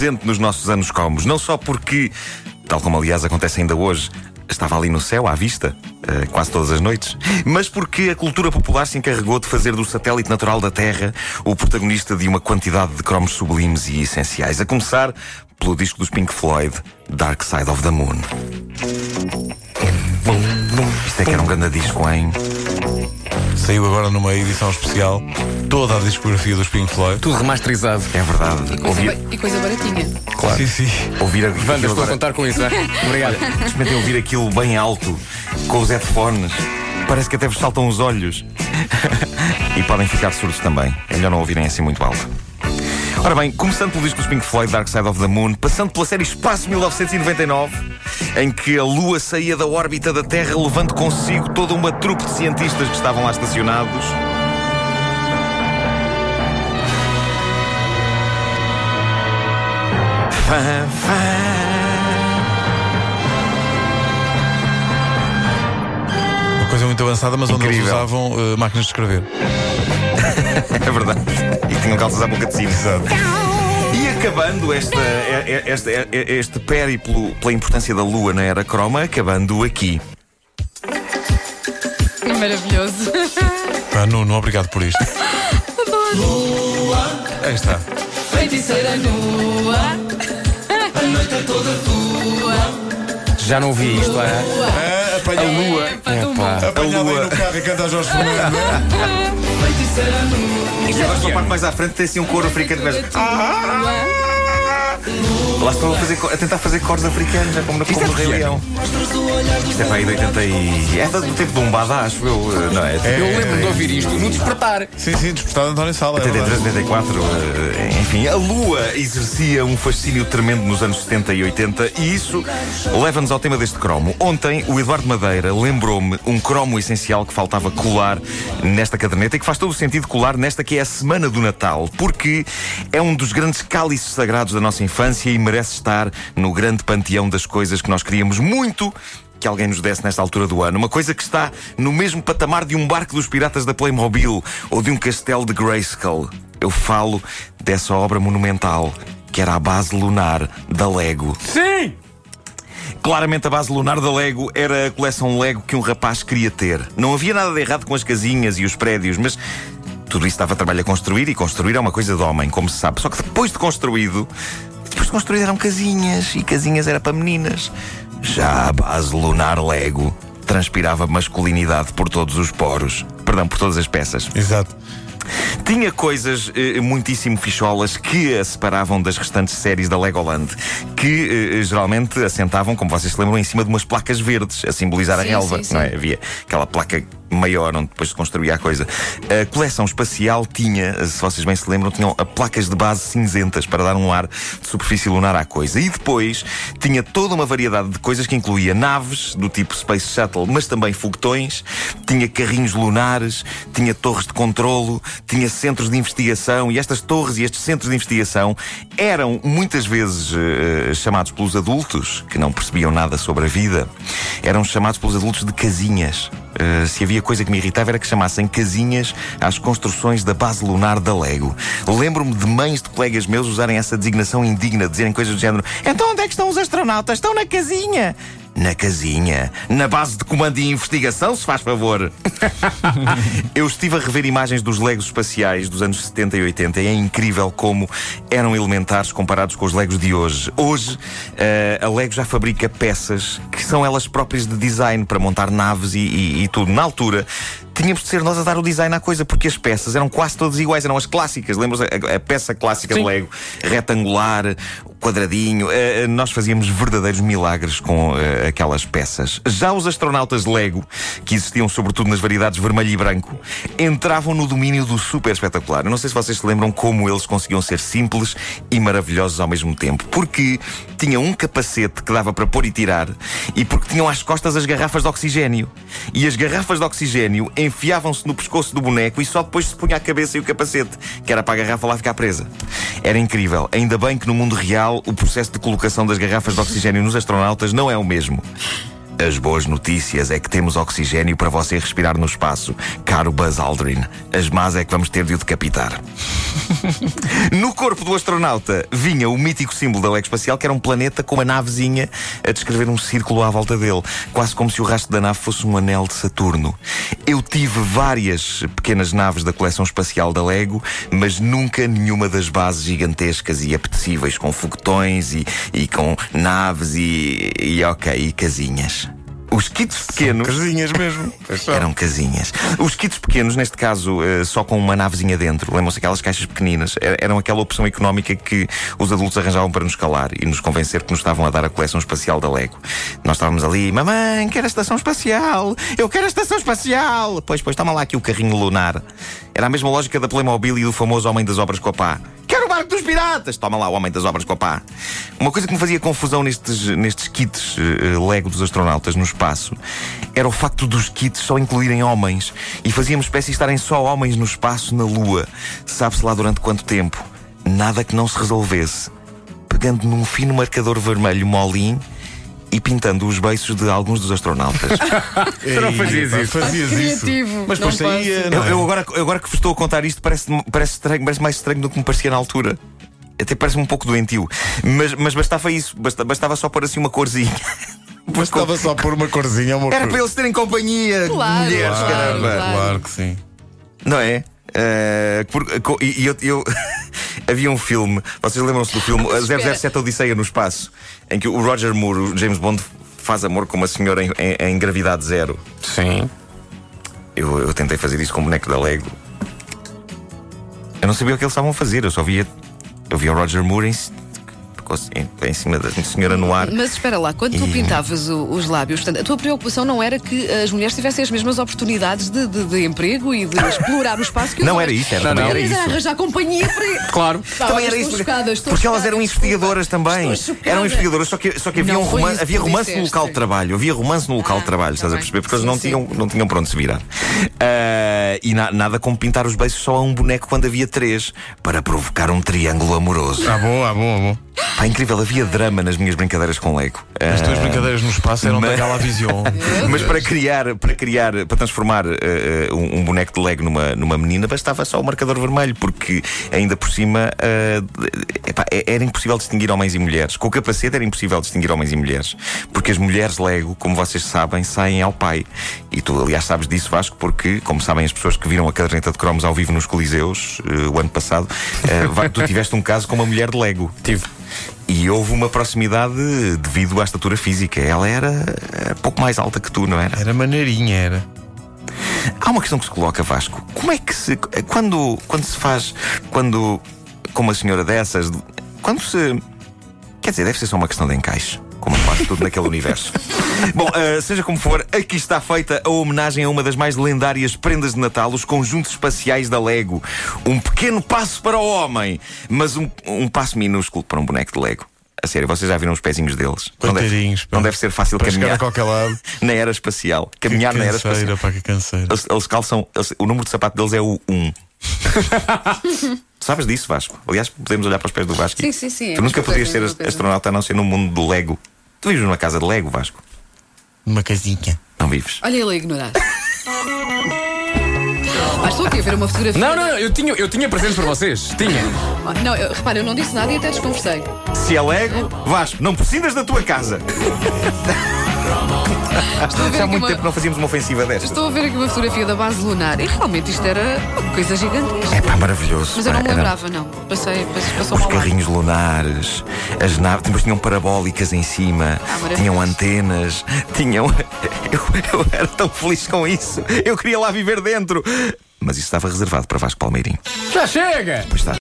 Presente nos nossos anos comos, não só porque, tal como aliás acontece ainda hoje, estava ali no céu, à vista, uh, quase todas as noites, mas porque a cultura popular se encarregou de fazer do satélite natural da Terra o protagonista de uma quantidade de cromos sublimes e essenciais, a começar pelo disco dos Pink Floyd, Dark Side of the Moon. Isto é que era um grande disco, hein? Saiu agora numa edição especial toda a discografia dos Pink Floyd. Tudo remasterizado. É verdade. Ouvir... E coisa baratinha. Claro. Sim, sim. Ouvir a... Wanda, estou agora... a contar com isso, é? Obrigado. Experimentem ouvir aquilo bem alto, com os headphones. Parece que até vos saltam os olhos. e podem ficar surdos também. É melhor não ouvirem assim muito alto. Ora bem, começando pelo disco dos Pink Floyd, Dark Side of the Moon, passando pela série Espaço 1999, em que a Lua saía da órbita da Terra, levando consigo toda uma trupe de cientistas que estavam lá estacionados. Fã, fã. Uma coisa muito avançada, mas onde eles Incrível. usavam uh, máquinas de escrever. É verdade. E tinham calças à boca de cima. E acabando esta, e- e- este, e- este périplo pela importância da Lua na era croma, acabando aqui. Maravilhoso. Ah, Nuno, obrigado por isto. Aí está. Feiticeira nua. A noite é toda tua. Já não ouvi isto, é? Ah, apanha a lua. É tão bom. Apanhada aí no carro e canta a Jorge Fernando. Feiticeira nua. E agora só parte mais à frente tem assim um coro africano. Mas... Lá estão a, fazer, a tentar fazer cores africanos, é como no, como no Rei Leão. Isto é para aí de 80 e. É do tempo de um bada, acho eu, eh, não é? Eu lembro de ouvir isto no despertar. Sim, sim, despertado António Sala. é 83, verdade. 84, eh, enfim, a Lua exercia um fascínio tremendo nos anos 70 e 80 e isso leva-nos ao tema deste cromo. Ontem, o Eduardo Madeira lembrou-me um cromo essencial que faltava colar nesta caderneta e que faz todo o sentido colar nesta que é a Semana do Natal, porque é um dos grandes cálices sagrados da nossa infância e merece estar no grande panteão das coisas que nós queríamos muito que alguém nos desse nesta altura do ano. Uma coisa que está no mesmo patamar de um barco dos piratas da Playmobil ou de um castelo de Grayskull. Eu falo dessa obra monumental que era a base lunar da Lego. Sim! Claramente a base lunar da Lego era a coleção Lego que um rapaz queria ter. Não havia nada de errado com as casinhas e os prédios, mas tudo isso dava trabalho a construir e construir é uma coisa de homem, como se sabe. Só que depois de construído, depois de construído eram casinhas e casinhas era para meninas. Já a base lunar Lego transpirava masculinidade por todos os poros. Perdão, por todas as peças. Exato. Tinha coisas eh, muitíssimo ficholas que a separavam das restantes séries da Legoland, que eh, geralmente assentavam, como vocês se lembram, em cima de umas placas verdes a simbolizar a Sim, relva. sim, Não é? sim. Havia aquela placa maior onde depois se construía a coisa. A coleção espacial tinha, se vocês bem se lembram, tinham a placas de base cinzentas para dar um ar de superfície lunar à coisa. E depois tinha toda uma variedade de coisas que incluía naves do tipo Space Shuttle, mas também foguetões, tinha carrinhos lunares, tinha torres de controlo, tinha centros de investigação e estas torres e estes centros de investigação eram muitas vezes eh, chamados pelos adultos, que não percebiam nada sobre a vida, eram chamados pelos adultos de casinhas. Uh, se havia coisa que me irritava era que chamassem casinhas às construções da base lunar da Lego. Lembro-me de mães de colegas meus usarem essa designação indigna, dizerem coisas do género: Então onde é que estão os astronautas? Estão na casinha! Na casinha? Na base de comando e investigação, se faz favor! Eu estive a rever imagens dos Legos espaciais dos anos 70 e 80 e é incrível como eram elementares comparados com os Legos de hoje. Hoje, eh, a Lego já fabrica peças que são elas próprias de design para montar naves e, e- e tudo. Na altura, tínhamos de ser nós a dar o design à coisa, porque as peças eram quase todas iguais, eram as clássicas. Lembras a, a peça clássica de Sim. Lego? Retangular, quadradinho. Eh, nós fazíamos verdadeiros milagres com eh, aquelas peças. Já os astronautas Lego, que existiam sobretudo nas variedades vermelho e branco, entravam no domínio do super espetacular. Eu não sei se vocês se lembram como eles conseguiam ser simples e maravilhosos ao mesmo tempo. Porque tinham um capacete que dava para pôr e tirar e porque tinham às costas as garrafas de oxigênio. E as garrafas de oxigênio enfiavam-se no pescoço do boneco e só depois se punha a cabeça e o capacete, que era para a garrafa lá ficar presa. Era incrível. Ainda bem que no mundo real o processo de colocação das garrafas de oxigênio nos astronautas não é o mesmo. As boas notícias é que temos oxigênio para você respirar no espaço, caro Buzz Aldrin. As más é que vamos ter de o decapitar. No corpo do astronauta vinha o mítico símbolo da Lego Espacial, que era um planeta com uma navezinha a descrever um círculo à volta dele, quase como se o rastro da nave fosse um anel de Saturno. Eu tive várias pequenas naves da coleção espacial da Lego, mas nunca nenhuma das bases gigantescas e apetecíveis, com foguetões e, e com naves e, e ok, e casinhas. Os kits pequenos. Casinhas mesmo. São. Eram casinhas. Os kits pequenos, neste caso, eh, só com uma navezinha dentro, lembram-se aquelas caixas pequeninas? Er- Eram aquela opção económica que os adultos arranjavam para nos calar e nos convencer que nos estavam a dar a coleção espacial da Lego. Nós estávamos ali, mamãe, quero a estação espacial, eu quero a estação espacial. Pois, pois, toma lá aqui o carrinho lunar. Era a mesma lógica da Playmobil e do famoso Homem das Obras com a pá. Barco dos piratas! Toma lá o Homem das Obras com a pá. Uma coisa que me fazia confusão nestes, nestes kits eh, Lego dos astronautas no espaço era o facto dos kits só incluírem homens e fazia-me espécie estarem só homens no espaço na Lua. Sabe-se lá durante quanto tempo? Nada que não se resolvesse. Pegando num fino marcador vermelho molinho e pintando os beiços de alguns dos astronautas. Tu não fazias isso. Fazias isso. Criativo. Mas depois Não saía. Eu, é? eu agora, eu agora que vos estou a contar isto, parece, parece, estranho, parece mais estranho do que me parecia na altura. Até parece um pouco doentio. Mas, mas bastava isso, basta- bastava só pôr assim uma corzinha. Mas estava só por uma corzinha. Uma Era cor. para eles terem companhia, Claro, mulheres, claro, caramba. claro. Claro que sim. Não é? Eh, por- co- e e eu, eu- havia um filme, vocês lembram-se do filme a Espera. 007 Odisseia no Espaço, em que o Roger Moore, o James Bond, faz amor com uma senhora em, em- em gravidade zero. Sim. Eu, eu tentei fazer isso com o boneco da Lego. Eu não sabia o que eles estavam a fazer, eu só via. Eu via o Roger Moore em, em, em cima da senhora no ar. Mas espera lá, quando tu E- pintavas o- os lábios, portanto, a tua preocupação não era que as mulheres tivessem as mesmas oportunidades de, de- de emprego e de explorar o espaço que os Não homens? era isso, era, Não, não. era isso. arranjar companhia para. Claro. Pá, Também era isso. chocada, porque elas chocada, eram desculpa. investigadoras também. Eram investigadoras, só que, só que havia, um roman- havia romance no disseste. local de trabalho. Havia romance no local Ah, de trabalho, tá estás a perceber? Porque eles Sim, não sim. tinham, não tinham para onde se virar. Ah, e na- nada como pintar os beijos só a um boneco quando havia três, para provocar um triângulo amoroso. Ah, bom, ah, bom, ah, bom. Pá, incrível, havia drama nas minhas brincadeiras com Lego. As tuas brincadeiras no espaço eram mas- da Galavision. Mas para criar, para criar, para transformar eh, um, um boneco de Lego numa, numa menina, bastava só o marcador vermelho, porque ainda por cima eh, epá, é- era impossível distinguir homens e mulheres. Com o capacete era impossível distinguir homens e mulheres. Porque as mulheres Lego, como vocês sabem, saem ao pai. E tu, aliás, sabes disso, Vasco, porque, como sabem as pessoas que viram a caderneta de cromos ao vivo nos Coliseus eh, o ano passado, tu tiveste um caso com uma mulher de Lego. Tive. E houve uma proximidade devido à estatura física. Ela era eh, pouco mais alta que tu, não era? Era maneirinha, era. Há uma questão que se coloca, Vasco. Como é que se. Quando, quando se faz. Quando. Com uma senhora dessas. Quando se. Quer dizer, deve ser só uma questão de encaixe. Como quase tudo naquele universo. Bom, eh, seja como for, aqui está feita a homenagem a uma das mais lendárias prendas de Natal, os conjuntos espaciais da Lego. Um pequeno passo para o homem, mas um, um passo minúsculo para um boneco de Lego. A sério, vocês já viram os pezinhos deles? Não deve, não deve ser fácil caminhar a qualquer lado. na era espacial. Caminhar que na era espacial. canseira, pá, que canseira. Eles, eles calçam. eles- o número de sapato deles é o 1. Sabes disso, Vasco? Aliás, podemos olhar para os pés do Vasco. Sim, sim, sim, é Tu nunca uma podias ser é astronauta a não ser no mundo do Lego. Tu vives numa casa de Lego, Vasco? Uma casinha. Não vives. Olha ele a ignorar. Mas estou aqui a ver uma fotografia. Não, não, não, eu tinha, eu tinha presentes para vocês. Tinha. Não, eu, repara, eu não disse nada e até desconversei. Se é Lego, Vasco, não precisas da tua casa. Estou a ver Já há aqui muito uma, tempo não fazíamos uma ofensiva desta. estou a ver aqui uma fotografia da base lunar e realmente isto era uma coisa gigantesca. É pá, maravilhoso. Mas eu não me era- lembrava, não. Passei, passei passou Os carrinhos lunares, as naves, depois tinham parabólicas em cima, Ah, tinham antenas, tinham. Eu, eu era tão feliz com isso. Eu queria lá viver dentro. Mas isso estava reservado para Vasco Palmeirinho. Já chega! Pois está.